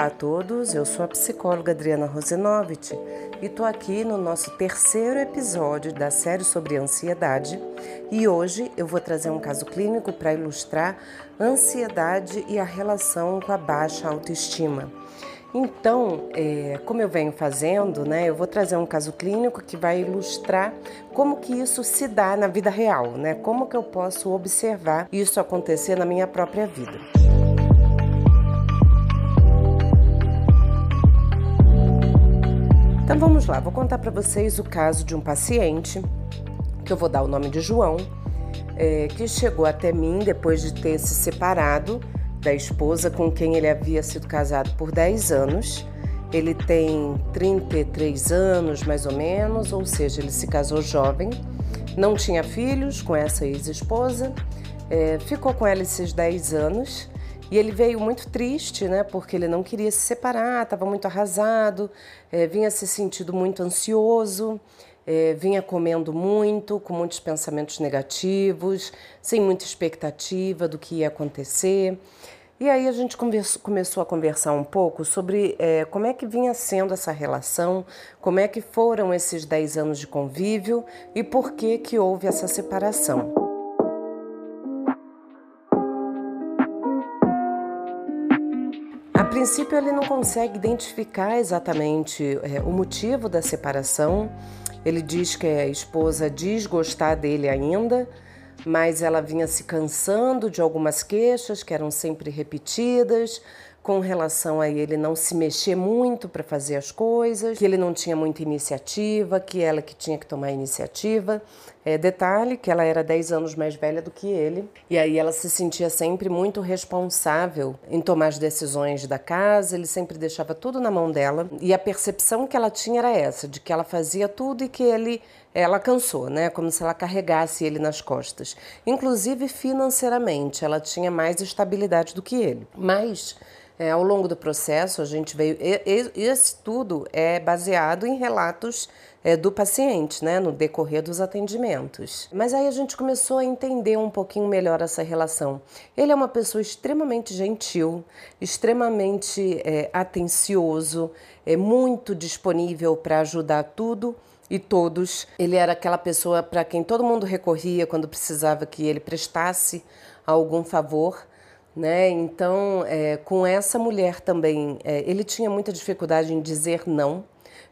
Olá a todos, eu sou a psicóloga Adriana Rosenovich e estou aqui no nosso terceiro episódio da série sobre ansiedade e hoje eu vou trazer um caso clínico para ilustrar ansiedade e a relação com a baixa autoestima. Então, é, como eu venho fazendo, né, eu vou trazer um caso clínico que vai ilustrar como que isso se dá na vida real, né? Como que eu posso observar isso acontecer na minha própria vida. Então vamos lá, vou contar para vocês o caso de um paciente, que eu vou dar o nome de João, é, que chegou até mim depois de ter se separado da esposa com quem ele havia sido casado por 10 anos. Ele tem 33 anos, mais ou menos, ou seja, ele se casou jovem, não tinha filhos com essa ex-esposa, é, ficou com ela esses 10 anos e ele veio muito triste, né? Porque ele não queria se separar, estava muito arrasado, é, vinha se sentindo muito ansioso, é, vinha comendo muito, com muitos pensamentos negativos, sem muita expectativa do que ia acontecer. E aí a gente começou a conversar um pouco sobre é, como é que vinha sendo essa relação, como é que foram esses 10 anos de convívio e por que que houve essa separação. Princípio, ele não consegue identificar exatamente é, o motivo da separação. Ele diz que a esposa diz gostar dele ainda, mas ela vinha se cansando de algumas queixas que eram sempre repetidas, com relação a ele não se mexer muito para fazer as coisas, que ele não tinha muita iniciativa, que ela que tinha que tomar iniciativa. É, detalhe que ela era 10 anos mais velha do que ele, e aí ela se sentia sempre muito responsável em tomar as decisões da casa, ele sempre deixava tudo na mão dela, e a percepção que ela tinha era essa, de que ela fazia tudo e que ele ela cansou, né? Como se ela carregasse ele nas costas. Inclusive financeiramente, ela tinha mais estabilidade do que ele. Mas é, ao longo do processo, a gente veio. Esse tudo é baseado em relatos é, do paciente, né, no decorrer dos atendimentos. Mas aí a gente começou a entender um pouquinho melhor essa relação. Ele é uma pessoa extremamente gentil, extremamente é, atencioso, é muito disponível para ajudar tudo e todos. Ele era aquela pessoa para quem todo mundo recorria quando precisava que ele prestasse algum favor né? Então, é, com essa mulher também, é, ele tinha muita dificuldade em dizer não,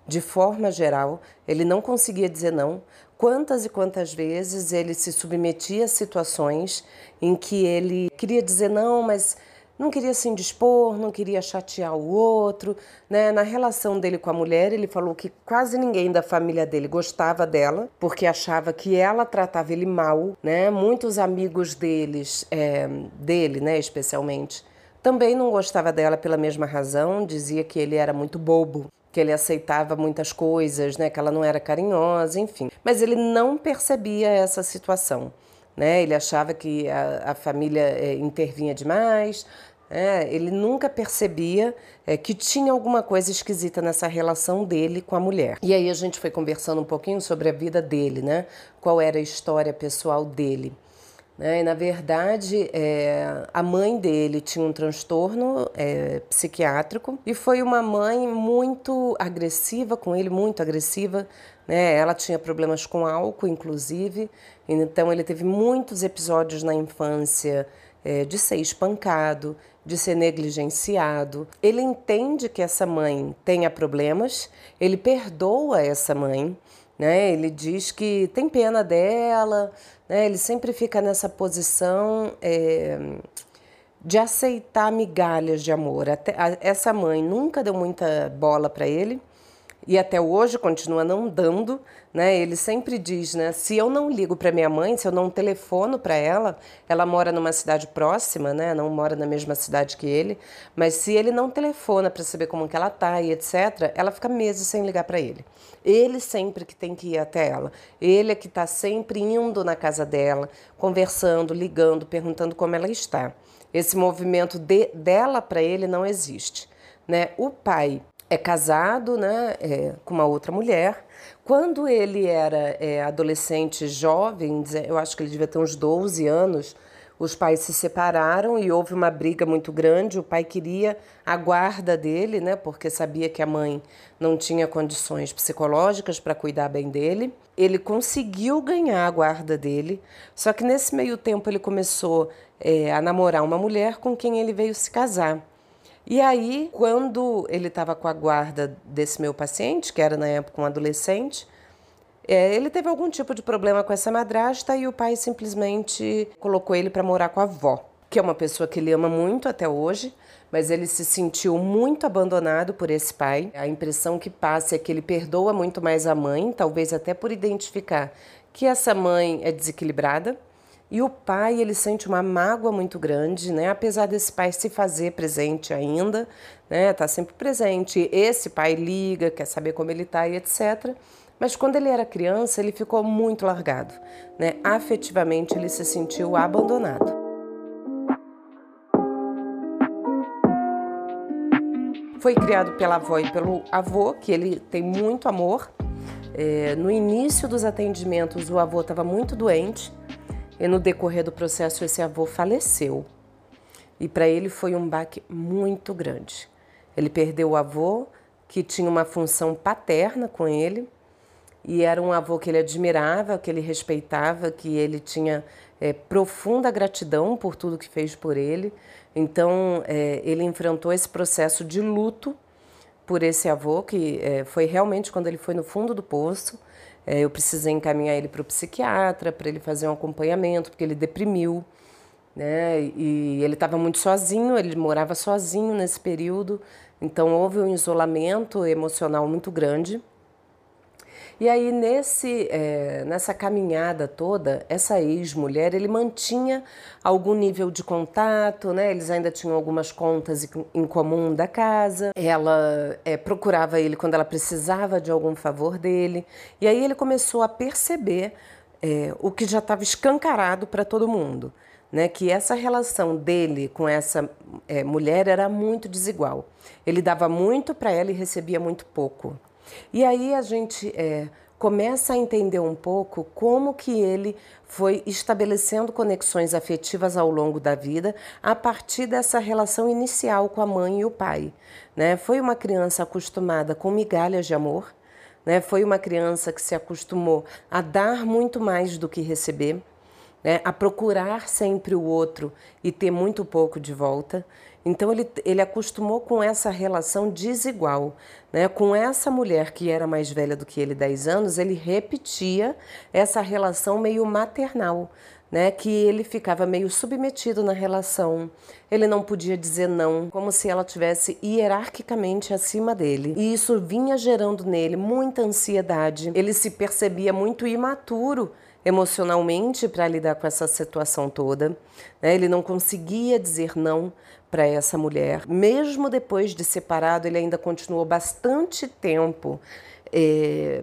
de forma geral, ele não conseguia dizer não. Quantas e quantas vezes ele se submetia a situações em que ele queria dizer não, mas não queria se indispor, não queria chatear o outro. Né? Na relação dele com a mulher, ele falou que quase ninguém da família dele gostava dela, porque achava que ela tratava ele mal. Né? Muitos amigos deles, é, dele, né, especialmente, também não gostava dela pela mesma razão, dizia que ele era muito bobo que ele aceitava muitas coisas, né, que ela não era carinhosa, enfim. Mas ele não percebia essa situação. Né? Ele achava que a, a família é, intervinha demais, é, ele nunca percebia é, que tinha alguma coisa esquisita nessa relação dele com a mulher. E aí a gente foi conversando um pouquinho sobre a vida dele, né? Qual era a história pessoal dele. Né? E, na verdade, é, a mãe dele tinha um transtorno é, psiquiátrico e foi uma mãe muito agressiva com ele, muito agressiva. Né? Ela tinha problemas com álcool, inclusive, então ele teve muitos episódios na infância é, de ser espancado, de ser negligenciado. Ele entende que essa mãe tenha problemas, ele perdoa essa mãe, né? Ele diz que tem pena dela, né? Ele sempre fica nessa posição é, de aceitar migalhas de amor. Até, a, essa mãe nunca deu muita bola para ele e até hoje continua não dando, né? Ele sempre diz, né? Se eu não ligo para minha mãe, se eu não telefono para ela, ela mora numa cidade próxima, né? Não mora na mesma cidade que ele, mas se ele não telefona para saber como que ela tá e etc, ela fica meses sem ligar para ele. Ele sempre que tem que ir até ela. Ele é que está sempre indo na casa dela, conversando, ligando, perguntando como ela está. Esse movimento de, dela para ele não existe, né? O pai é casado né, é, com uma outra mulher. Quando ele era é, adolescente, jovem, eu acho que ele devia ter uns 12 anos, os pais se separaram e houve uma briga muito grande. O pai queria a guarda dele, né, porque sabia que a mãe não tinha condições psicológicas para cuidar bem dele. Ele conseguiu ganhar a guarda dele, só que nesse meio tempo ele começou é, a namorar uma mulher com quem ele veio se casar. E aí, quando ele estava com a guarda desse meu paciente, que era na época um adolescente, é, ele teve algum tipo de problema com essa madrasta e o pai simplesmente colocou ele para morar com a avó, que é uma pessoa que ele ama muito até hoje, mas ele se sentiu muito abandonado por esse pai. A impressão que passa é que ele perdoa muito mais a mãe, talvez até por identificar que essa mãe é desequilibrada. E o pai, ele sente uma mágoa muito grande, né? Apesar desse pai se fazer presente ainda, né? Tá sempre presente. Esse pai liga, quer saber como ele tá e etc. Mas quando ele era criança, ele ficou muito largado, né? Afetivamente, ele se sentiu abandonado. Foi criado pela avó e pelo avô, que ele tem muito amor. É, no início dos atendimentos, o avô estava muito doente e no decorrer do processo, esse avô faleceu. E para ele foi um baque muito grande. Ele perdeu o avô, que tinha uma função paterna com ele, e era um avô que ele admirava, que ele respeitava, que ele tinha é, profunda gratidão por tudo que fez por ele. Então, é, ele enfrentou esse processo de luto por esse avô, que é, foi realmente quando ele foi no fundo do poço. É, eu precisei encaminhar ele para o psiquiatra, para ele fazer um acompanhamento, porque ele deprimiu. Né? E ele estava muito sozinho, ele morava sozinho nesse período, então houve um isolamento emocional muito grande. E aí, nesse, é, nessa caminhada toda, essa ex-mulher, ele mantinha algum nível de contato, né? Eles ainda tinham algumas contas em comum da casa. Ela é, procurava ele quando ela precisava de algum favor dele. E aí ele começou a perceber é, o que já estava escancarado para todo mundo. Né, que essa relação dele com essa mulher era muito desigual. Ele dava muito para ela e recebia muito pouco. E aí a gente é, começa a entender um pouco como que ele foi estabelecendo conexões afetivas ao longo da vida a partir dessa relação inicial com a mãe e o pai. Né? Foi uma criança acostumada com migalhas de amor, né? foi uma criança que se acostumou a dar muito mais do que receber. Né, a procurar sempre o outro e ter muito pouco de volta. Então ele, ele acostumou com essa relação desigual. Né? Com essa mulher que era mais velha do que ele, 10 anos, ele repetia essa relação meio maternal. Né, que ele ficava meio submetido na relação. Ele não podia dizer não, como se ela tivesse hierarquicamente acima dele. E isso vinha gerando nele muita ansiedade. Ele se percebia muito imaturo emocionalmente para lidar com essa situação toda. Né? Ele não conseguia dizer não para essa mulher. Mesmo depois de separado, ele ainda continuou bastante tempo é,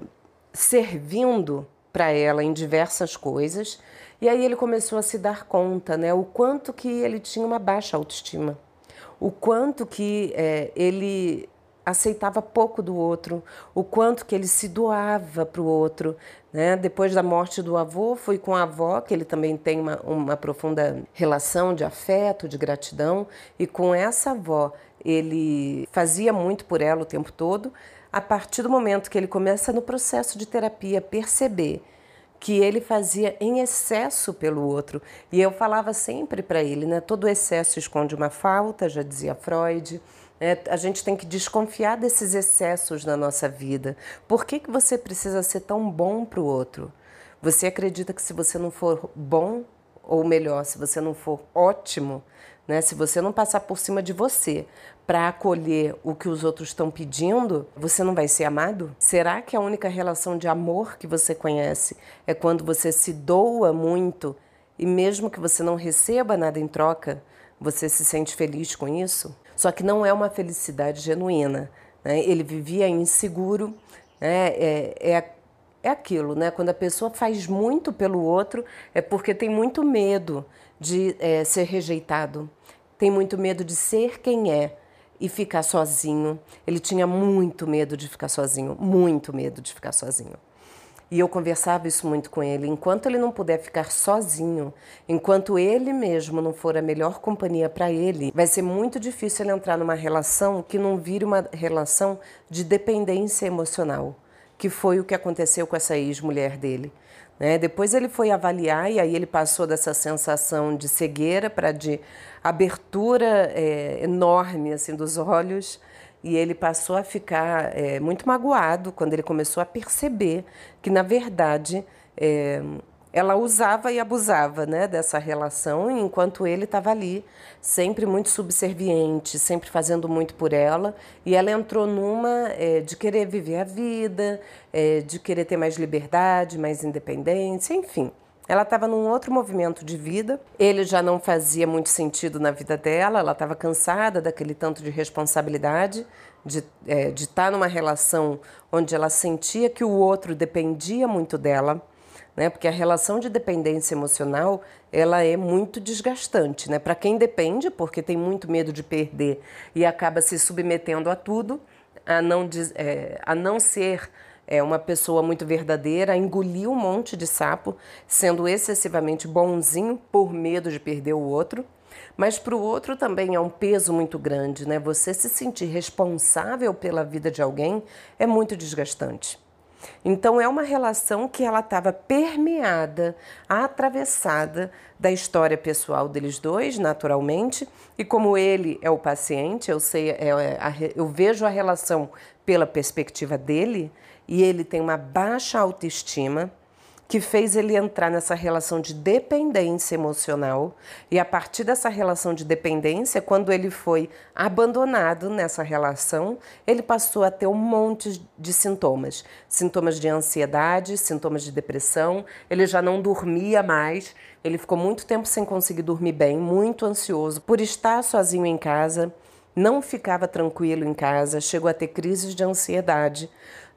servindo para ela em diversas coisas. E aí ele começou a se dar conta, né, o quanto que ele tinha uma baixa autoestima, o quanto que é, ele aceitava pouco do outro, o quanto que ele se doava para o outro. Né? Depois da morte do avô, foi com a avó, que ele também tem uma, uma profunda relação de afeto, de gratidão, e com essa avó ele fazia muito por ela o tempo todo. A partir do momento que ele começa no processo de terapia perceber que ele fazia em excesso pelo outro. E eu falava sempre para ele, né? Todo excesso esconde uma falta, já dizia Freud. É, a gente tem que desconfiar desses excessos na nossa vida. Por que, que você precisa ser tão bom para o outro? Você acredita que se você não for bom, ou melhor, se você não for ótimo, né, se você não passar por cima de você para acolher o que os outros estão pedindo, você não vai ser amado? Será que a única relação de amor que você conhece é quando você se doa muito e mesmo que você não receba nada em troca, você se sente feliz com isso? Só que não é uma felicidade genuína. Né? Ele vivia inseguro, né? é, é, é aquilo, né? Quando a pessoa faz muito pelo outro, é porque tem muito medo de é, ser rejeitado, tem muito medo de ser quem é e ficar sozinho. Ele tinha muito medo de ficar sozinho, muito medo de ficar sozinho. E eu conversava isso muito com ele. Enquanto ele não puder ficar sozinho, enquanto ele mesmo não for a melhor companhia para ele, vai ser muito difícil ele entrar numa relação que não vire uma relação de dependência emocional, que foi o que aconteceu com essa ex-mulher dele. Né? Depois ele foi avaliar e aí ele passou dessa sensação de cegueira para de abertura é, enorme assim dos olhos e ele passou a ficar é, muito magoado quando ele começou a perceber que, na verdade, é, ela usava e abusava né, dessa relação, enquanto ele estava ali, sempre muito subserviente, sempre fazendo muito por ela. E ela entrou numa é, de querer viver a vida, é, de querer ter mais liberdade, mais independência, enfim. Ela estava num outro movimento de vida, ele já não fazia muito sentido na vida dela, ela estava cansada daquele tanto de responsabilidade, de é, estar tá numa relação onde ela sentia que o outro dependia muito dela, né? Porque a relação de dependência emocional ela é muito desgastante, né? Para quem depende, porque tem muito medo de perder e acaba se submetendo a tudo, a não, é, a não ser é uma pessoa muito verdadeira, engoliu um monte de sapo, sendo excessivamente bonzinho por medo de perder o outro. Mas para o outro também é um peso muito grande, né? Você se sentir responsável pela vida de alguém é muito desgastante. Então é uma relação que ela estava permeada, atravessada da história pessoal deles dois, naturalmente, e como ele é o paciente, eu sei, é, é eu vejo a relação pela perspectiva dele, e ele tem uma baixa autoestima que fez ele entrar nessa relação de dependência emocional. E a partir dessa relação de dependência, quando ele foi abandonado nessa relação, ele passou a ter um monte de sintomas: sintomas de ansiedade, sintomas de depressão. Ele já não dormia mais, ele ficou muito tempo sem conseguir dormir bem, muito ansioso por estar sozinho em casa. Não ficava tranquilo em casa, chegou a ter crises de ansiedade,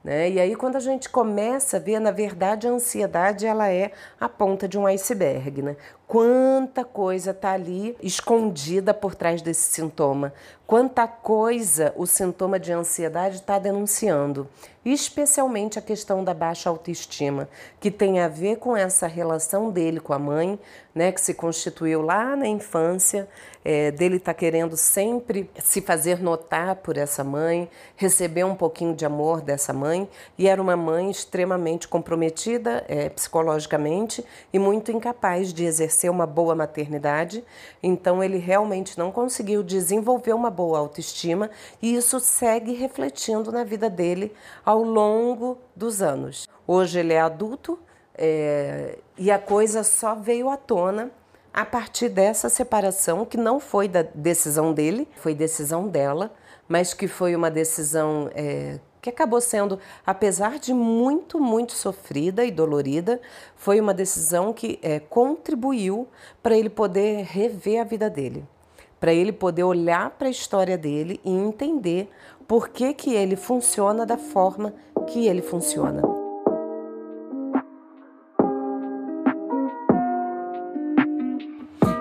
né? E aí, quando a gente começa a ver, na verdade, a ansiedade ela é a ponta de um iceberg. Né? Quanta coisa está ali escondida por trás desse sintoma, quanta coisa o sintoma de ansiedade está denunciando, especialmente a questão da baixa autoestima, que tem a ver com essa relação dele com a mãe, né, que se constituiu lá na infância, é, dele tá querendo sempre se fazer notar por essa mãe, receber um pouquinho de amor dessa mãe, e era uma mãe extremamente comprometida é, psicologicamente e muito incapaz de exercer exercer uma boa maternidade, então ele realmente não conseguiu desenvolver uma boa autoestima e isso segue refletindo na vida dele ao longo dos anos. Hoje ele é adulto é, e a coisa só veio à tona a partir dessa separação, que não foi da decisão dele, foi decisão dela, mas que foi uma decisão é, que acabou sendo, apesar de muito, muito sofrida e dolorida, foi uma decisão que é, contribuiu para ele poder rever a vida dele, para ele poder olhar para a história dele e entender por que, que ele funciona da forma que ele funciona.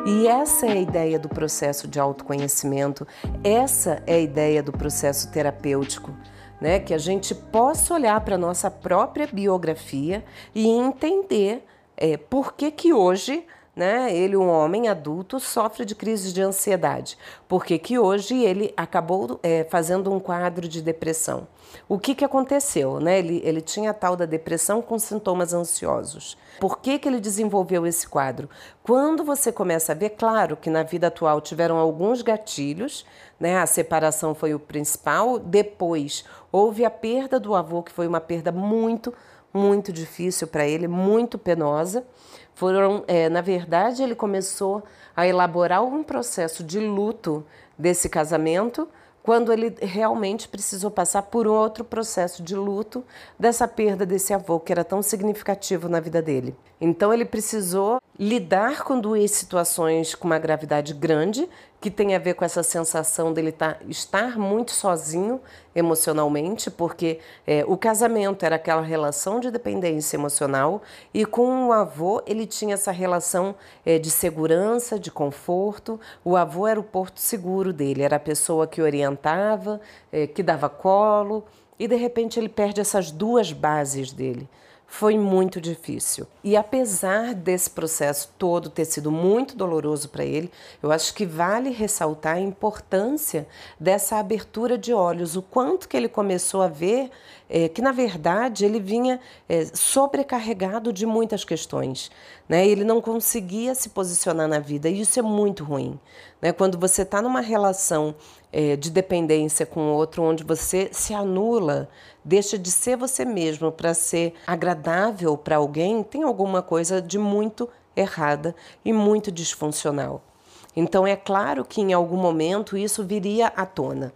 E essa é a ideia do processo de autoconhecimento, essa é a ideia do processo terapêutico né? Que a gente possa olhar para a nossa própria biografia e entender é, por que, que hoje né, ele, um homem adulto, sofre de crise de ansiedade. Porque que hoje ele acabou é, fazendo um quadro de depressão. O que, que aconteceu? Né? Ele, ele tinha a tal da depressão com sintomas ansiosos. Por que, que ele desenvolveu esse quadro? Quando você começa a ver, claro que na vida atual tiveram alguns gatilhos, né? a separação foi o principal, depois houve a perda do avô, que foi uma perda muito, muito difícil para ele, muito penosa. Foram, é, na verdade, ele começou a elaborar um processo de luto desse casamento quando ele realmente precisou passar por outro processo de luto dessa perda desse avô que era tão significativo na vida dele. Então ele precisou lidar com duas situações com uma gravidade grande, que tem a ver com essa sensação dele tá, estar muito sozinho emocionalmente, porque é, o casamento era aquela relação de dependência emocional e com o avô ele tinha essa relação é, de segurança, de conforto. O avô era o porto seguro dele, era a pessoa que orientava, é, que dava colo, e de repente ele perde essas duas bases dele foi muito difícil. E apesar desse processo todo ter sido muito doloroso para ele, eu acho que vale ressaltar a importância dessa abertura de olhos, o quanto que ele começou a ver é, que, na verdade, ele vinha é, sobrecarregado de muitas questões. Né? Ele não conseguia se posicionar na vida, e isso é muito ruim. Né? Quando você está numa relação é, de dependência com outro, onde você se anula, deixa de ser você mesmo para ser agradável para alguém, tem alguma coisa de muito errada e muito disfuncional. Então é claro que em algum momento isso viria à tona.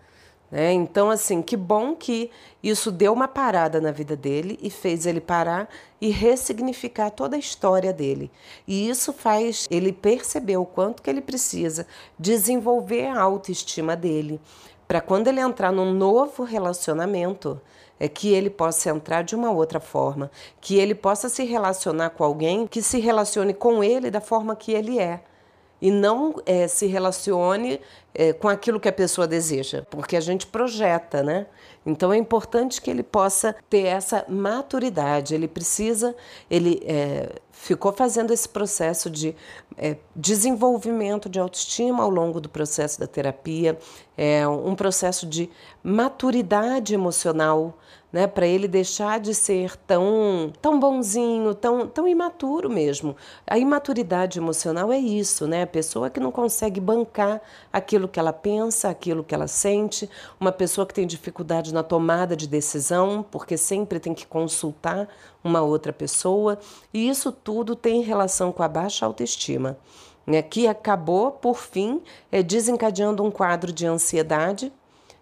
Né? Então, assim, que bom que isso deu uma parada na vida dele e fez ele parar e ressignificar toda a história dele. E isso faz ele perceber o quanto que ele precisa desenvolver a autoestima dele, para quando ele entrar num novo relacionamento, é que ele possa entrar de uma outra forma, que ele possa se relacionar com alguém que se relacione com ele da forma que ele é e não é, se relacione é, com aquilo que a pessoa deseja, porque a gente projeta, né? Então é importante que ele possa ter essa maturidade. Ele precisa, ele é, ficou fazendo esse processo de é, desenvolvimento de autoestima ao longo do processo da terapia, é um processo de maturidade emocional né, para ele deixar de ser tão, tão bonzinho, tão, tão imaturo mesmo. A imaturidade emocional é isso, né? A pessoa que não consegue bancar aquilo que ela pensa, aquilo que ela sente, uma pessoa que tem dificuldade na tomada de decisão, porque sempre tem que consultar uma outra pessoa, e isso tudo tem relação com a baixa autoestima. Né, que acabou, por fim, é, desencadeando um quadro de ansiedade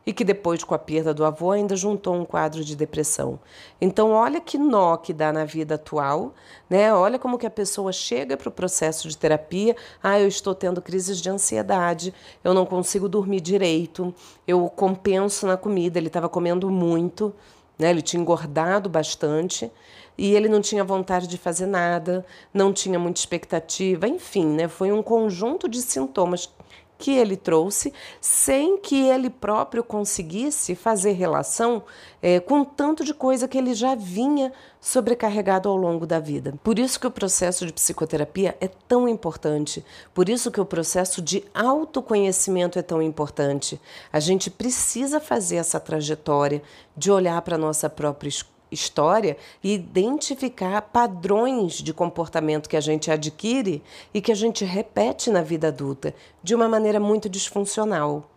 e que depois, com a perda do avô, ainda juntou um quadro de depressão. Então, olha que nó que dá na vida atual, né? Olha como que a pessoa chega para o processo de terapia. Ah, eu estou tendo crises de ansiedade, eu não consigo dormir direito, eu compenso na comida, ele estava comendo muito, né? Ele tinha engordado bastante e ele não tinha vontade de fazer nada, não tinha muita expectativa, enfim, né? Foi um conjunto de sintomas que ele trouxe sem que ele próprio conseguisse fazer relação é, com tanto de coisa que ele já vinha sobrecarregado ao longo da vida. Por isso que o processo de psicoterapia é tão importante, por isso que o processo de autoconhecimento é tão importante. A gente precisa fazer essa trajetória de olhar para a nossa própria escolha história e identificar padrões de comportamento que a gente adquire e que a gente repete na vida adulta de uma maneira muito disfuncional.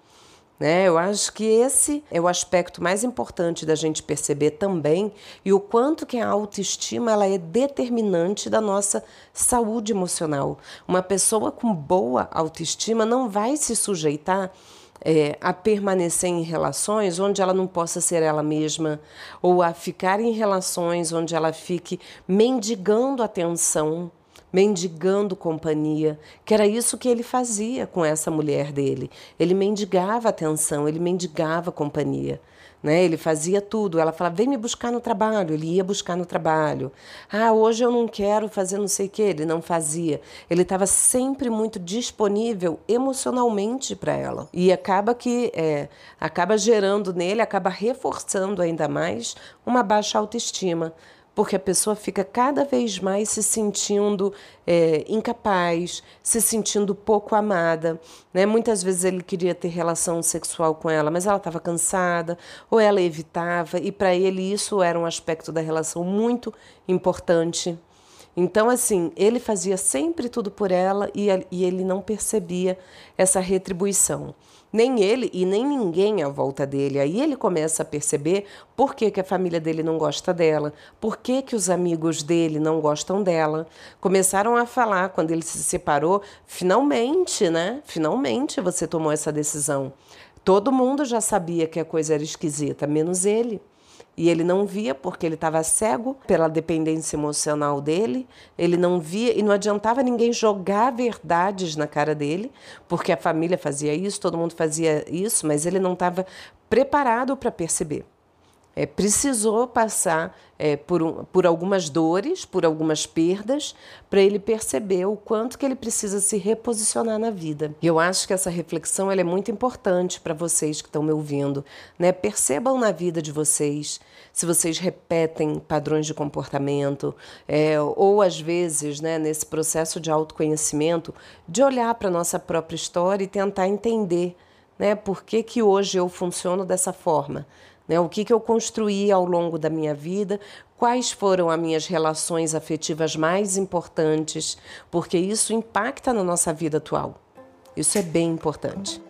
Né? Eu acho que esse é o aspecto mais importante da gente perceber também e o quanto que a autoestima ela é determinante da nossa saúde emocional. Uma pessoa com boa autoestima não vai se sujeitar é, a permanecer em relações onde ela não possa ser ela mesma, ou a ficar em relações onde ela fique mendigando atenção, mendigando companhia, que era isso que ele fazia com essa mulher dele. Ele mendigava atenção, ele mendigava companhia. Né? Ele fazia tudo. Ela falava: vem me buscar no trabalho. Ele ia buscar no trabalho. Ah, hoje eu não quero fazer não sei o que. Ele não fazia. Ele estava sempre muito disponível emocionalmente para ela. E acaba que é, acaba gerando nele, acaba reforçando ainda mais uma baixa autoestima porque a pessoa fica cada vez mais se sentindo é, incapaz, se sentindo pouco amada. Né? Muitas vezes ele queria ter relação sexual com ela, mas ela estava cansada, ou ela evitava, e para ele isso era um aspecto da relação muito importante. Então, assim, ele fazia sempre tudo por ela e, e ele não percebia essa retribuição nem ele e nem ninguém à volta dele. Aí ele começa a perceber por que, que a família dele não gosta dela, por que, que os amigos dele não gostam dela. Começaram a falar quando ele se separou, finalmente, né? Finalmente você tomou essa decisão. Todo mundo já sabia que a coisa era esquisita, menos ele. E ele não via porque ele estava cego pela dependência emocional dele, ele não via e não adiantava ninguém jogar verdades na cara dele, porque a família fazia isso, todo mundo fazia isso, mas ele não estava preparado para perceber é, precisou passar é, por, um, por algumas dores, por algumas perdas, para ele perceber o quanto que ele precisa se reposicionar na vida. E eu acho que essa reflexão é muito importante para vocês que estão me ouvindo. Né? Percebam na vida de vocês se vocês repetem padrões de comportamento, é, ou às vezes, né, nesse processo de autoconhecimento, de olhar para a nossa própria história e tentar entender né, por que, que hoje eu funciono dessa forma né? O que, que eu construí ao longo da minha vida, quais foram as minhas relações afetivas mais importantes, porque isso impacta na nossa vida atual. Isso é bem importante.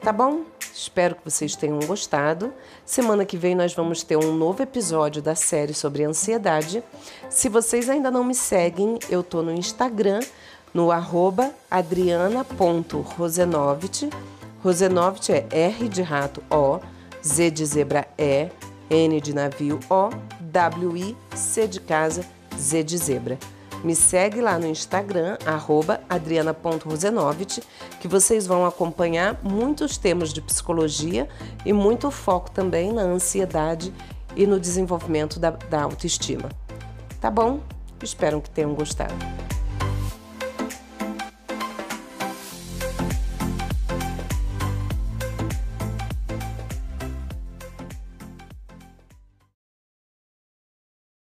Tá bom? Espero que vocês tenham gostado. Semana que vem nós vamos ter um novo episódio da série sobre ansiedade. Se vocês ainda não me seguem, eu tô no Instagram no arroba adriana.rosenovit. Rosenovit é R de rato O, Z de zebra E, N de navio O, W, I, C de casa, Z de zebra. Me segue lá no Instagram, arroba adriana.rosenovit, que vocês vão acompanhar muitos temas de psicologia e muito foco também na ansiedade e no desenvolvimento da, da autoestima. Tá bom? Espero que tenham gostado.